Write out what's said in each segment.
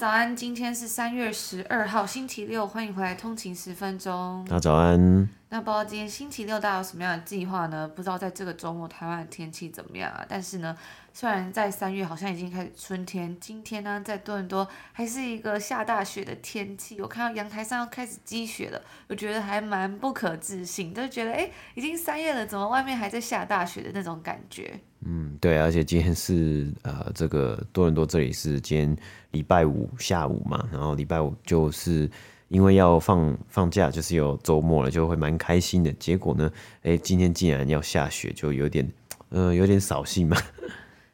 早安，今天是三月十二号，星期六，欢迎回来通勤十分钟。大家早安。那不知道今天星期六大家有什么样的计划呢？不知道在这个周末台湾的天气怎么样啊？但是呢，虽然在三月好像已经开始春天，今天呢在多伦多还是一个下大雪的天气。我看到阳台上要开始积雪了，我觉得还蛮不可置信，就觉得诶，已经三月了，怎么外面还在下大雪的那种感觉？嗯，对，而且今天是呃，这个多伦多这里是今天礼拜五下午嘛，然后礼拜五就是。因为要放放假，就是有周末了，就会蛮开心的。结果呢，诶，今天竟然要下雪，就有点，呃，有点扫兴嘛。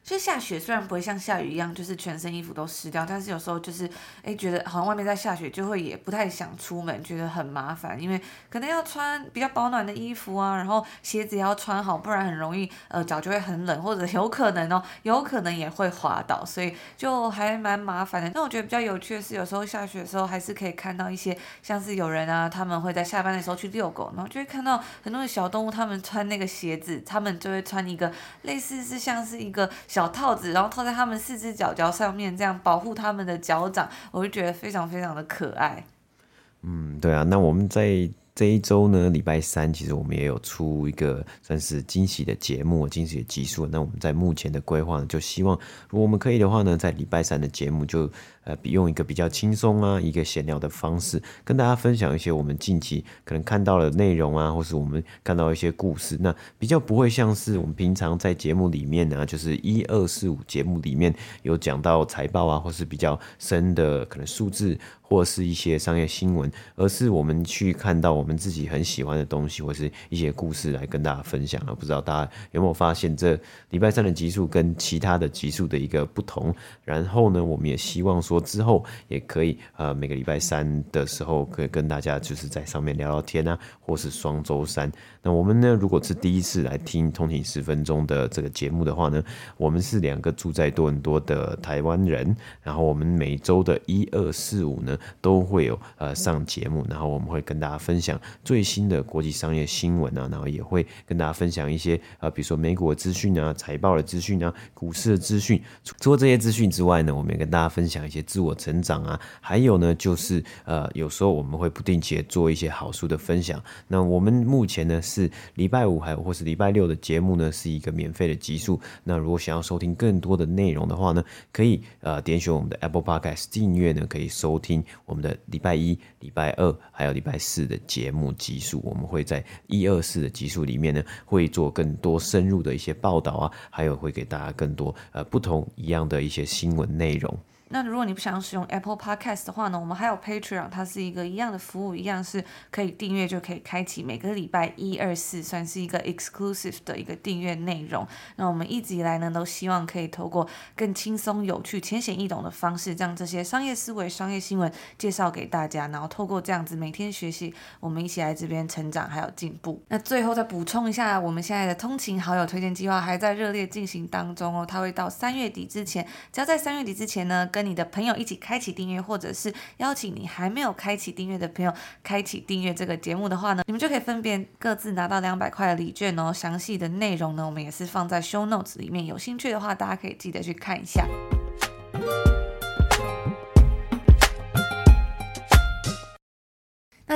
就下雪，虽然不会像下雨一样，就是全身衣服都湿掉，但是有时候就是，哎，觉得好像外面在下雪，就会也不太想出门，觉得很麻烦，因为可能要穿比较保暖的衣服啊，然后鞋子也要穿好，不然很容易，呃，脚就会很冷，或者有可能哦，有可能也会滑倒，所以就还蛮麻烦的。那我觉得比较有趣的是，有时候下雪的时候，还是可以看到一些，像是有人啊，他们会在下班的时候去遛狗，然后就会看到很多的小动物，他们穿那个鞋子，他们就会穿一个类似是像是一个。小套子，然后套在他们四只脚脚上面，这样保护他们的脚掌，我就觉得非常非常的可爱。嗯，对啊，那我们在这一周呢，礼拜三其实我们也有出一个算是惊喜的节目，惊喜的集数。那我们在目前的规划呢，就希望如果我们可以的话呢，在礼拜三的节目就。呃，用一个比较轻松啊，一个闲聊的方式，跟大家分享一些我们近期可能看到的内容啊，或是我们看到一些故事。那比较不会像是我们平常在节目里面呢、啊，就是一二四五节目里面有讲到财报啊，或是比较深的可能数字，或是一些商业新闻，而是我们去看到我们自己很喜欢的东西，或是一些故事来跟大家分享了。不知道大家有没有发现，这礼拜三的集数跟其他的集数的一个不同？然后呢，我们也希望说。之后也可以，呃，每个礼拜三的时候可以跟大家就是在上面聊聊天啊，或是双周三。那我们呢，如果是第一次来听通勤十分钟的这个节目的话呢，我们是两个住在多伦多的台湾人，然后我们每周的一二四五呢都会有呃上节目，然后我们会跟大家分享最新的国际商业新闻啊，然后也会跟大家分享一些呃，比如说美股的资讯啊、财报的资讯啊、股市的资讯。除了这些资讯之外呢，我们也跟大家分享一些。自我成长啊，还有呢，就是呃，有时候我们会不定期的做一些好书的分享。那我们目前呢是礼拜五还有或是礼拜六的节目呢是一个免费的集数。那如果想要收听更多的内容的话呢，可以呃点选我们的 Apple Podcast 订阅呢，可以收听我们的礼拜一、礼拜二还有礼拜四的节目集数。我们会在一二四的集数里面呢，会做更多深入的一些报道啊，还有会给大家更多呃不同一样的一些新闻内容。那如果你不想使用 Apple Podcast 的话呢，我们还有 Patreon，它是一个一样的服务，一样是可以订阅就可以开启每个礼拜一、二、四，算是一个 exclusive 的一个订阅内容。那我们一直以来呢，都希望可以透过更轻松、有趣、浅显易懂的方式，将这些商业思维、商业新闻介绍给大家，然后透过这样子每天学习，我们一起来这边成长还有进步。那最后再补充一下，我们现在的通勤好友推荐计划还在热烈进行当中哦，它会到三月底之前，只要在三月底之前呢。跟你的朋友一起开启订阅，或者是邀请你还没有开启订阅的朋友开启订阅这个节目的话呢，你们就可以分别各自拿到两百块的礼券哦。详细的内容呢，我们也是放在 show notes 里面，有兴趣的话，大家可以记得去看一下。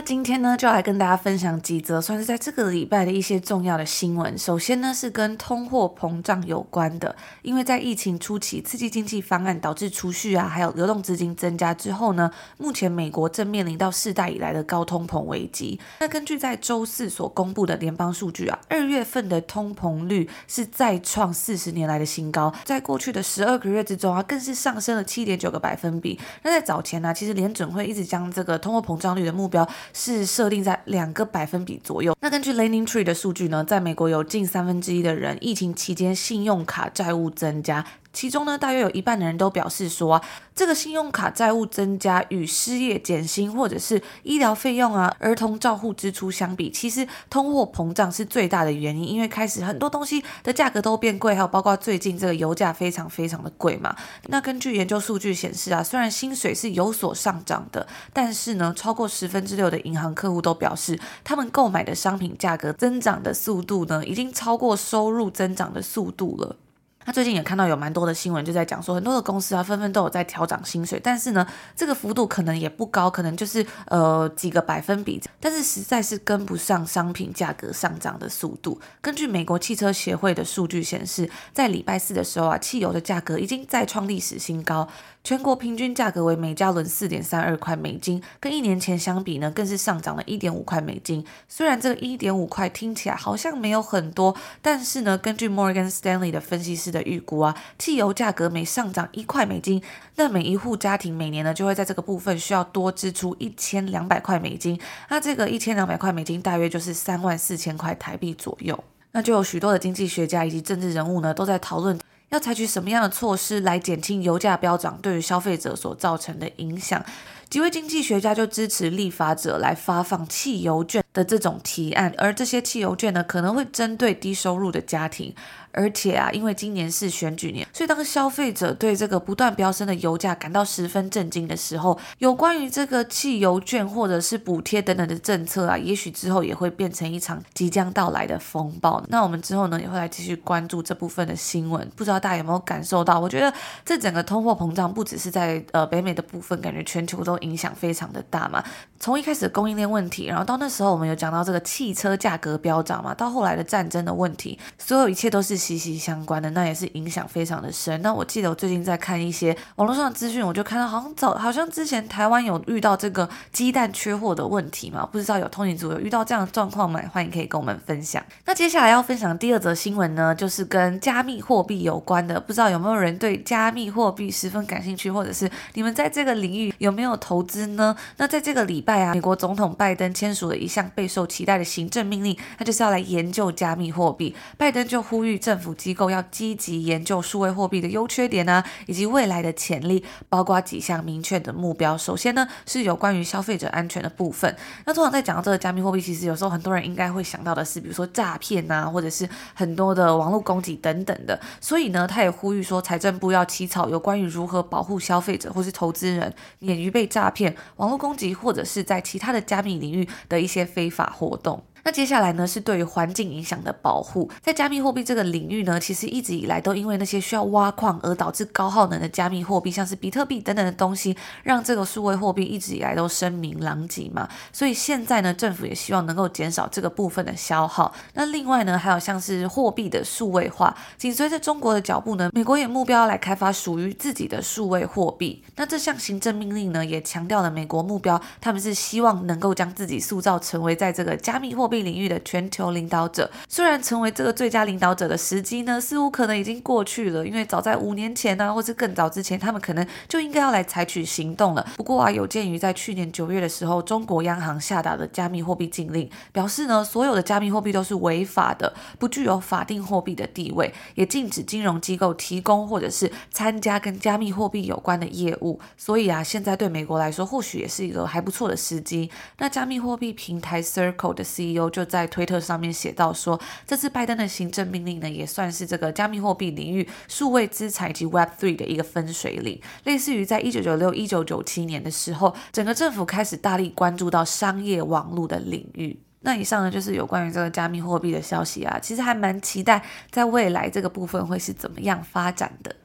今天呢，就来跟大家分享几则算是在这个礼拜的一些重要的新闻。首先呢，是跟通货膨胀有关的，因为在疫情初期刺激经济方案导致储蓄啊，还有流动资金增加之后呢，目前美国正面临到世代以来的高通膨危机。那根据在周四所公布的联邦数据啊，二月份的通膨率是再创四十年来的新高，在过去的十二个月之中啊，更是上升了七点九个百分比。那在早前呢、其实联准会一直将这个通货膨胀率的目标是设定在两个百分比左右。那根据 LendingTree 的数据呢，在美国有近三分之一的人疫情期间信用卡债务增加。其中呢，大约有一半的人都表示说啊，这个信用卡债务增加与失业减薪或者是医疗费用啊、儿童照护支出相比，其实通货膨胀是最大的原因，因为开始很多东西的价格都变贵，还有包括最近这个油价非常非常的贵嘛。那根据研究数据显示啊，虽然薪水是有所上涨的，但是呢，超过十分之六的银行客户都表示，他们购买的商品价格增长的速度呢，已经超过收入增长的速度了。他最近也看到有蛮多的新闻，就在讲说很多的公司啊，纷纷都有在调涨薪水，但是呢，这个幅度可能也不高，可能就是呃几个百分比，但是实在是跟不上商品价格上涨的速度。根据美国汽车协会的数据显示，在礼拜四的时候啊，汽油的价格已经再创历史新高。全国平均价格为每加仑四点三二块美金，跟一年前相比呢，更是上涨了一点五块美金。虽然这个一点五块听起来好像没有很多，但是呢，根据 Morgan Stanley 的分析师的预估啊，汽油价格每上涨一块美金，那每一户家庭每年呢，就会在这个部分需要多支出一千两百块美金。那这个一千两百块美金大约就是三万四千块台币左右。那就有许多的经济学家以及政治人物呢，都在讨论。要采取什么样的措施来减轻油价飙涨对于消费者所造成的影响？几位经济学家就支持立法者来发放汽油券的这种提案，而这些汽油券呢，可能会针对低收入的家庭。而且啊，因为今年是选举年，所以当消费者对这个不断飙升的油价感到十分震惊的时候，有关于这个汽油券或者是补贴等等的政策啊，也许之后也会变成一场即将到来的风暴。那我们之后呢，也会来继续关注这部分的新闻。不知道大家有没有感受到？我觉得这整个通货膨胀不只是在呃北美的部分，感觉全球都影响非常的大嘛。从一开始供应链问题，然后到那时候我们有讲到这个汽车价格飙涨嘛，到后来的战争的问题，所有一切都是。息息相关的，那也是影响非常的深。那我记得我最近在看一些网络上的资讯，我就看到好像早好像之前台湾有遇到这个鸡蛋缺货的问题嘛，不知道有通勤族有遇到这样的状况吗？欢迎可以跟我们分享。那接下来要分享第二则新闻呢，就是跟加密货币有关的。不知道有没有人对加密货币十分感兴趣，或者是你们在这个领域有没有投资呢？那在这个礼拜啊，美国总统拜登签署了一项备受期待的行政命令，他就是要来研究加密货币。拜登就呼吁政府机构要积极研究数位货币的优缺点啊，以及未来的潜力，包括几项明确的目标。首先呢，是有关于消费者安全的部分。那通常在讲到这个加密货币，其实有时候很多人应该会想到的是，比如说诈骗啊，或者是很多的网络攻击等等的。所以呢，他也呼吁说，财政部要起草有关于如何保护消费者或是投资人免于被诈骗、网络攻击，或者是在其他的加密领域的一些非法活动。那接下来呢，是对于环境影响的保护。在加密货币这个领域呢，其实一直以来都因为那些需要挖矿而导致高耗能的加密货币，像是比特币等等的东西，让这个数位货币一直以来都声名狼藉嘛。所以现在呢，政府也希望能够减少这个部分的消耗。那另外呢，还有像是货币的数位化，紧随着中国的脚步呢，美国也目标来开发属于自己的数位货币。那这项行政命令呢，也强调了美国目标，他们是希望能够将自己塑造成为在这个加密货币领域的全球领导者，虽然成为这个最佳领导者的时机呢，似乎可能已经过去了，因为早在五年前呢、啊，或是更早之前，他们可能就应该要来采取行动了。不过啊，有鉴于在去年九月的时候，中国央行下达的加密货币禁令，表示呢，所有的加密货币都是违法的，不具有法定货币的地位，也禁止金融机构提供或者是参加跟加密货币有关的业务。所以啊，现在对美国来说，或许也是一个还不错的时机。那加密货币平台 Circle 的 CEO 就在推特上面写到说，这次拜登的行政命令呢，也算是这个加密货币领域数位资产及 Web3 的一个分水岭，类似于在一九九六、一九九七年的时候，整个政府开始大力关注到商业网络的领域。那以上呢，就是有关于这个加密货币的消息啊，其实还蛮期待在未来这个部分会是怎么样发展的。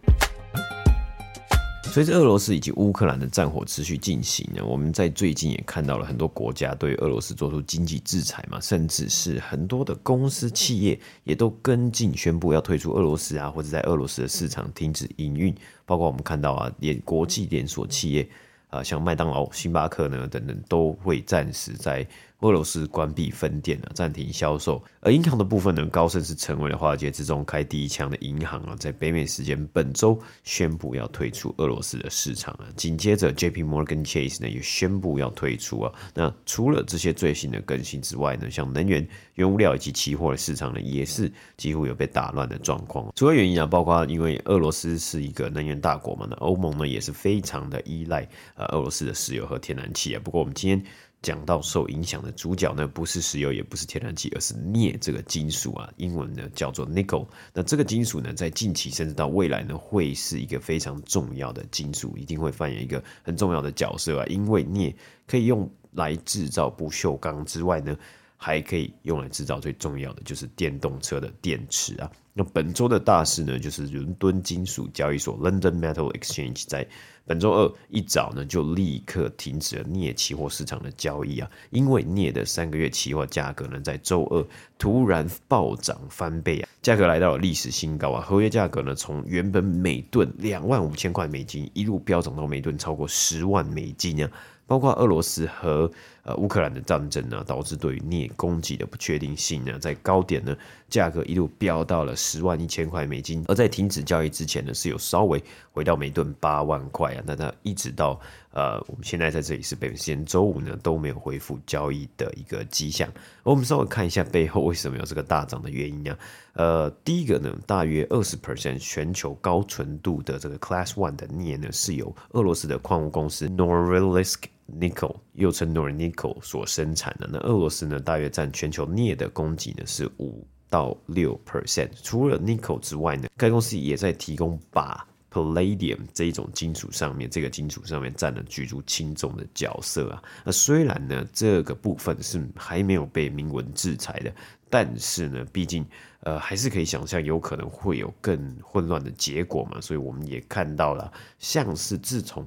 随着俄罗斯以及乌克兰的战火持续进行呢，我们在最近也看到了很多国家对俄罗斯做出经济制裁嘛，甚至是很多的公司企业也都跟进宣布要退出俄罗斯啊，或者在俄罗斯的市场停止营运。包括我们看到啊，连国际连锁企业啊，像麦当劳、星巴克呢等等，都会暂时在俄罗斯关闭分店了，暂停销售。而银行的部分呢，高盛是成为了华尔街之中开第一枪的银行啊，在北美时间本周宣布要退出俄罗斯的市场啊。紧接着，J P Morgan Chase 呢也宣布要退出啊。那除了这些最新的更新之外呢，像能源、原物料以及期货的市场呢，也是几乎有被打乱的状况。主要原因啊，包括因为俄罗斯是一个能源大国嘛，那欧盟呢也是非常的依赖呃俄罗斯的石油和天然气啊。不过我们今天。讲到受影响的主角呢，不是石油，也不是天然气，而是镍这个金属啊，英文呢叫做 nickel。那这个金属呢，在近期甚至到未来呢，会是一个非常重要的金属，一定会扮演一个很重要的角色啊。因为镍可以用来制造不锈钢之外呢，还可以用来制造最重要的就是电动车的电池啊。那本周的大事呢，就是伦敦金属交易所 （London Metal Exchange） 在本周二一早呢，就立刻停止了镍期货市场的交易啊，因为镍的三个月期货价格呢，在周二突然暴涨翻倍啊，价格来到了历史新高啊，合约价格呢，从原本每吨两万五千块美金一路飙涨到每吨超过十万美金啊。包括俄罗斯和呃乌克兰的战争呢，导致对于镍供给的不确定性呢，在高点呢，价格一路飙到了十万一千块美金，而在停止交易之前呢，是有稍微回到每吨八万块啊，那它一直到呃我们现在在这里是北京时间周五呢，都没有恢复交易的一个迹象。我们稍微看一下背后为什么有这个大涨的原因啊，呃，第一个呢，大约二十 percent 全球高纯度的这个 Class One 的镍呢，是由俄罗斯的矿物公司 Norilsk Nickel 又称 Nornickel 所生产的，那俄罗斯呢，大约占全球镍的供给呢是五到六 percent。除了 Nickel 之外呢，该公司也在提供把 Palladium 这一种金属上面，这个金属上面占了举足轻重的角色啊。那虽然呢，这个部分是还没有被明文制裁的，但是呢，毕竟呃还是可以想象有可能会有更混乱的结果嘛。所以我们也看到了，像是自从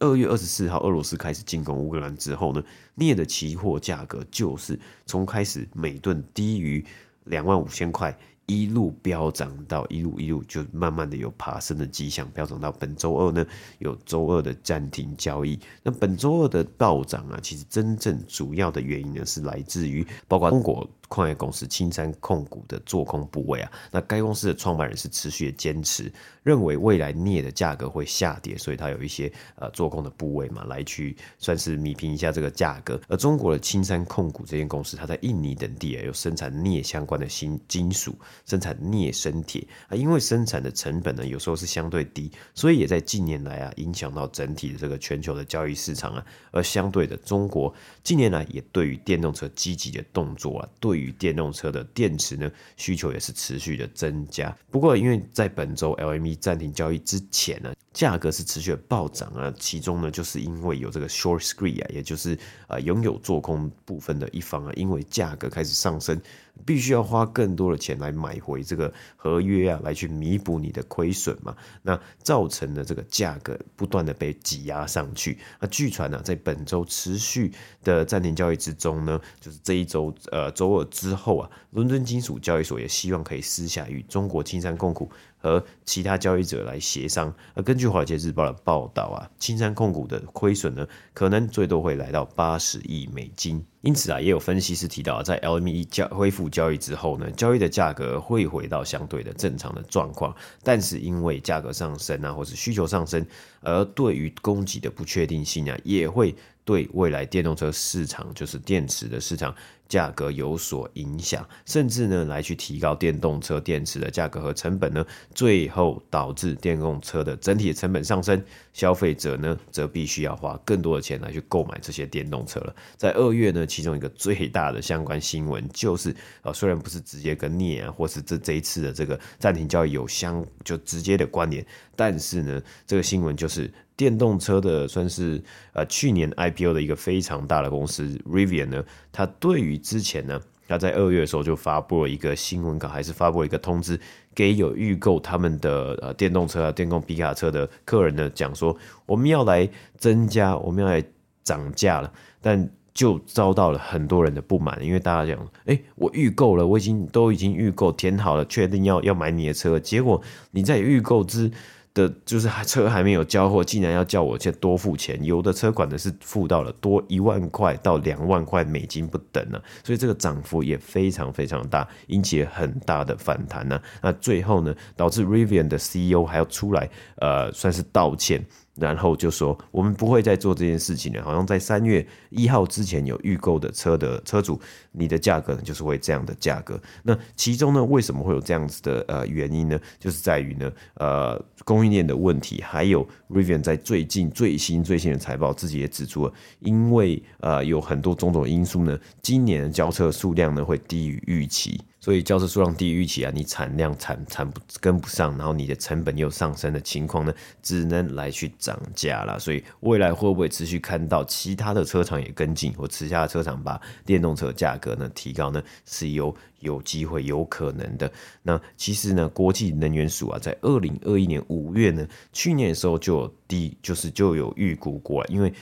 二月二十四号，俄罗斯开始进攻乌克兰之后呢，镍的期货价格就是从开始每吨低于两万五千块，一路飙涨到一路一路就慢慢的有爬升的迹象，飙涨到本周二呢，有周二的暂停交易。那本周二的暴涨啊，其实真正主要的原因呢，是来自于包括中国。矿业公司青山控股的做空部位啊，那该公司的创办人是持续的坚持，认为未来镍的价格会下跌，所以他有一些呃做空的部位嘛，来去算是弭平一下这个价格。而中国的青山控股这间公司，它在印尼等地啊有生产镍相关的新金属，生产镍生铁啊，因为生产的成本呢有时候是相对低，所以也在近年来啊影响到整体的这个全球的交易市场啊。而相对的，中国近年来也对于电动车积极的动作啊，对。与电动车的电池呢，需求也是持续的增加。不过，因为在本周 LME 暂停交易之前呢，价格是持续的暴涨啊。其中呢，就是因为有这个 short squeeze 啊，也就是啊拥有做空部分的一方啊，因为价格开始上升，必须要花更多的钱来买回这个合约啊，来去弥补你的亏损嘛。那造成了这个价格不断的被挤压上去。那据传呢，在本周持续的暂停交易之中呢，就是这一周呃周二。之后啊，伦敦金属交易所也希望可以私下与中国青山控股和其他交易者来协商。而根据华尔街日报的报道啊，青山控股的亏损呢，可能最多会来到八十亿美金。因此啊，也有分析师提到，在 LME 交恢复交易之后呢，交易的价格会回到相对的正常的状况。但是因为价格上升啊，或是需求上升，而对于供给的不确定性啊，也会对未来电动车市场，就是电池的市场。价格有所影响，甚至呢来去提高电动车电池的价格和成本呢，最后导致电动车的整体成本上升，消费者呢则必须要花更多的钱来去购买这些电动车了。在二月呢，其中一个最大的相关新闻就是，呃，虽然不是直接跟镍啊，或是这这一次的这个暂停交易有相就直接的关联，但是呢，这个新闻就是。电动车的算是呃去年 IPO 的一个非常大的公司 Rivian 呢，它对于之前呢，它在二月的时候就发布了一个新闻稿，还是发布了一个通知，给有预购他们的呃电动车啊、电动皮卡车的客人呢，讲说我们要来增加，我们要来涨价了，但就遭到了很多人的不满，因为大家讲，哎，我预购了，我已经都已经预购填好了，确定要要买你的车，结果你在预购之的，就是还车还没有交货，竟然要叫我去多付钱。有的车款呢是付到了多一万块到两万块美金不等呢、所以这个涨幅也非常非常大，引起很大的反弹呢、那最后呢，导致 Rivian 的 CEO 还要出来，呃，算是道歉。然后就说我们不会再做这件事情了。好像在三月一号之前有预购的车的车主，你的价格呢就是会这样的价格。那其中呢，为什么会有这样子的呃原因呢？就是在于呢呃供应链的问题，还有 Rivian 在最近最新最新的财报自己也指出了，因为呃有很多种种因素呢，今年的交车数量呢会低于预期。所以交车数量低于预期啊，你产量产产不跟不上，然后你的成本又上升的情况呢，只能来去涨价了。所以未来会不会持续看到其他的车厂也跟进，或其他的车厂把电动车价格呢提高呢？是有有机会有可能的。那其实呢，国际能源署啊，在二零二一年五月呢，去年的时候就有低，就是就有预估过了，因为。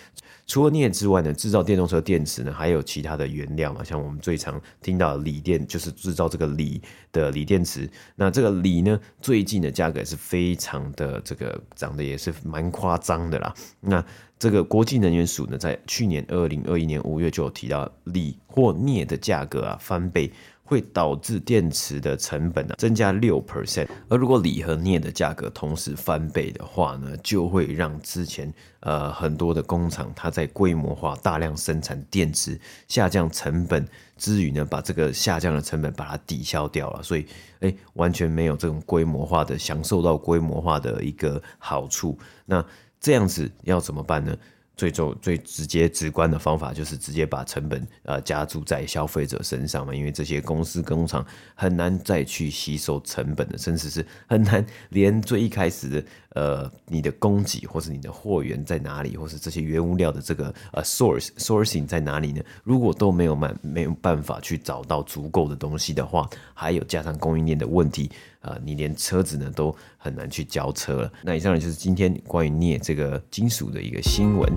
除了镍之外呢，制造电动车电池呢，还有其他的原料嘛，像我们最常听到的锂电，就是制造这个锂的锂电池。那这个锂呢，最近的价格也是非常的这个涨的也是蛮夸张的啦。那这个国际能源署呢，在去年二零二一年五月就有提到锂或镍的价格啊翻倍。会导致电池的成本呢增加六 percent，而如果锂和镍的价格同时翻倍的话呢，就会让之前呃很多的工厂它在规模化大量生产电池下降成本之余呢，把这个下降的成本把它抵消掉了，所以诶完全没有这种规模化的享受到规模化的一个好处。那这样子要怎么办呢？最终最直接直观的方法就是直接把成本呃加注在消费者身上嘛，因为这些公司工厂很难再去吸收成本的，甚至是很难连最一开始的呃你的供给或是你的货源在哪里，或是这些原物料的这个呃 source sourcing 在哪里呢？如果都没有办没有办法去找到足够的东西的话，还有加上供应链的问题。啊、呃，你连车子呢都很难去交车了。那以上呢就是今天关于镍这个金属的一个新闻。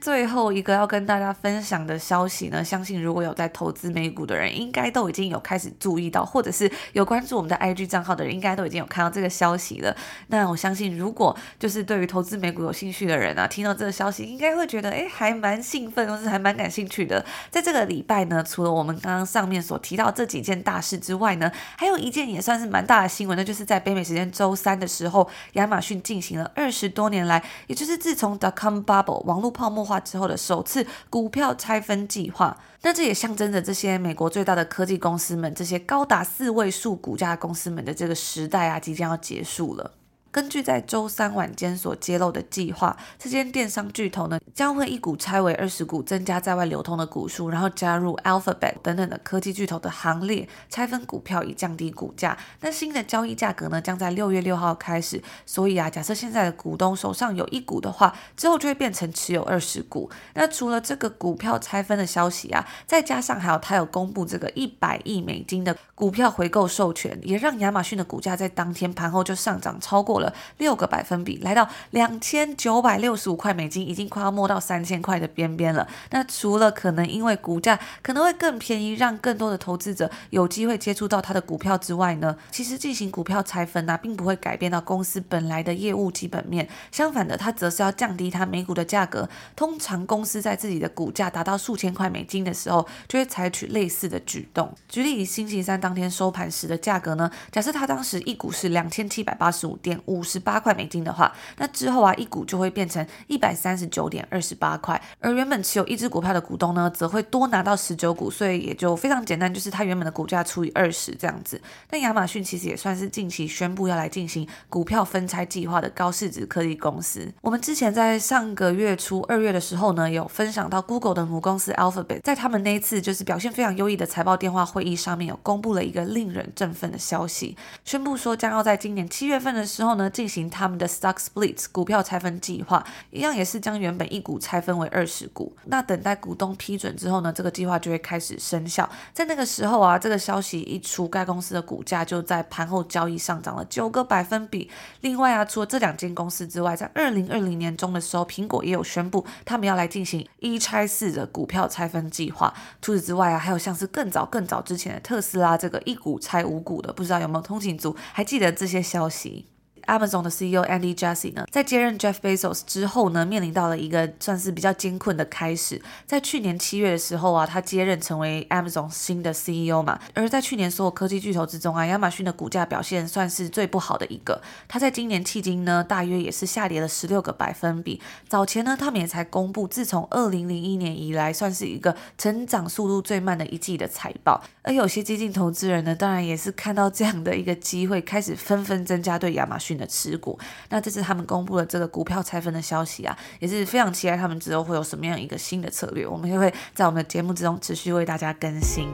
最后一个要跟大家分享的消息呢，相信如果有在投资美股的人，应该都已经有开始注意到，或者是有关注我们的 IG 账号的人，应该都已经有看到这个消息了。那我相信，如果就是对于投资美股有兴趣的人啊，听到这个消息，应该会觉得，哎，还蛮兴奋，或是还蛮感兴趣的。在这个礼拜呢，除了我们刚刚上面所提到这几件大事之外呢，还有一件也算是蛮大的新闻，那就是在北美时间周三的时候，亚马逊进行了二十多年来，也就是自从 dot-com bubble 网络泡沫化之后的首次股票拆分计划，那这也象征着这些美国最大的科技公司们，这些高达四位数股价公司们的这个时代啊，即将要结束了。根据在周三晚间所揭露的计划，这间电商巨头呢将会一股拆为二十股，增加在外流通的股数，然后加入 Alphabet 等等的科技巨头的行列，拆分股票以降低股价。那新的交易价格呢将在六月六号开始。所以啊，假设现在的股东手上有一股的话，之后就会变成持有二十股。那除了这个股票拆分的消息啊，再加上还有他有公布这个一百亿美金的股票回购授权，也让亚马逊的股价在当天盘后就上涨超过了六个百分比，来到两千九百六十五块美金，已经快要摸到三千块的边边了。那除了可能因为股价可能会更便宜，让更多的投资者有机会接触到它的股票之外呢，其实进行股票拆分呢、啊，并不会改变到公司本来的业务基本面。相反的，它则是要降低它每股的价格。通常公司在自己的股价达到数千块美金的时候，就会采取类似的举动。举例星期三当天收盘时的价格呢，假设它当时一股是两千七百八十五点五十八块美金的话，那之后啊，一股就会变成一百三十九点二十八块，而原本持有一只股票的股东呢，则会多拿到十九股，所以也就非常简单，就是它原本的股价除以二十这样子。那亚马逊其实也算是近期宣布要来进行股票分拆计划的高市值科技公司。我们之前在上个月初二月的时候呢，有分享到 Google 的母公司 Alphabet 在他们那一次就是表现非常优异的财报电话会议上面有公布了一个令人振奋的消息，宣布说将要在今年七月份的时候呢，进行他们的 stock split 股票拆分计划，一样也是将原本一股拆分为二十股。那等待股东批准之后呢，这个计划就会开始生效。在那个时候啊，这个消息一出，该公司的股价就在盘后交易上涨了九个百分比。另外啊，除了这两间公司之外，在二零二零年中的时候，苹果也有宣布他们要来进行一拆四的股票拆分计划。除此之外啊，还有像是更早更早之前的特斯拉这个一股拆五股的，不知道有没有通勤族还记得这些消息？Amazon 的 CEO Andy Jassy 呢，在接任 Jeff Bezos 之后呢，面临到了一个算是比较艰困的开始。在去年七月的时候啊，他接任成为 Amazon 新的 CEO 嘛。而在去年所有科技巨头之中啊，亚马逊的股价表现算是最不好的一个。他在今年迄今呢，大约也是下跌了十六个百分比。早前呢，他们也才公布，自从二零零一年以来，算是一个成长速度最慢的一季的财报。而有些激进投资人呢，当然也是看到这样的一个机会，开始纷纷增加对亚马逊的持股。那这次他们公布了这个股票拆分的消息啊，也是非常期待他们之后会有什么样一个新的策略。我们也会在我们的节目之中持续为大家更新。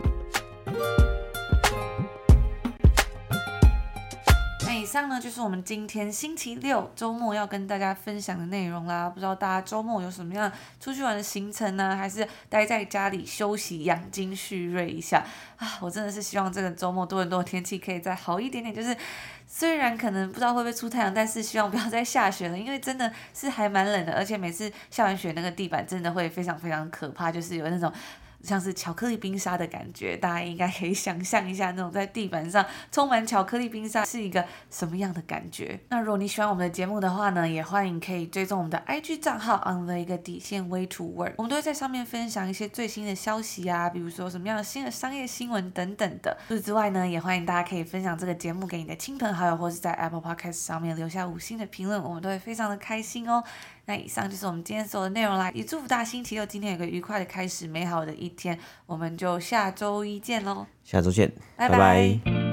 那以上呢，就是我们今天星期六周末要跟大家分享的内容啦。不知道大家周末有什么样出去玩的行程呢？还是待在家里休息养精蓄锐一下啊？我真的是希望这个周末多伦多的天气可以再好一点点。就是虽然可能不知道会不会出太阳，但是希望不要再下雪了，因为真的是还蛮冷的，而且每次下完雪那个地板真的会非常非常可怕，就是有那种。像是巧克力冰沙的感觉，大家应该可以想象一下，那种在地板上充满巧克力冰沙是一个什么样的感觉。那如果你喜欢我们的节目的话呢，也欢迎可以追踪我们的 IG 账号 on the 一个底线 way to work，我们都会在上面分享一些最新的消息啊，比如说什么样的新的商业新闻等等的。除此之外呢，也欢迎大家可以分享这个节目给你的亲朋好友，或是在 Apple Podcast 上面留下五星的评论，我们都会非常的开心哦。那以上就是我们今天所有的内容啦，也祝福大家星期六今天有个愉快的开始，美好的一天，我们就下周一见喽，下周见，拜拜。拜拜。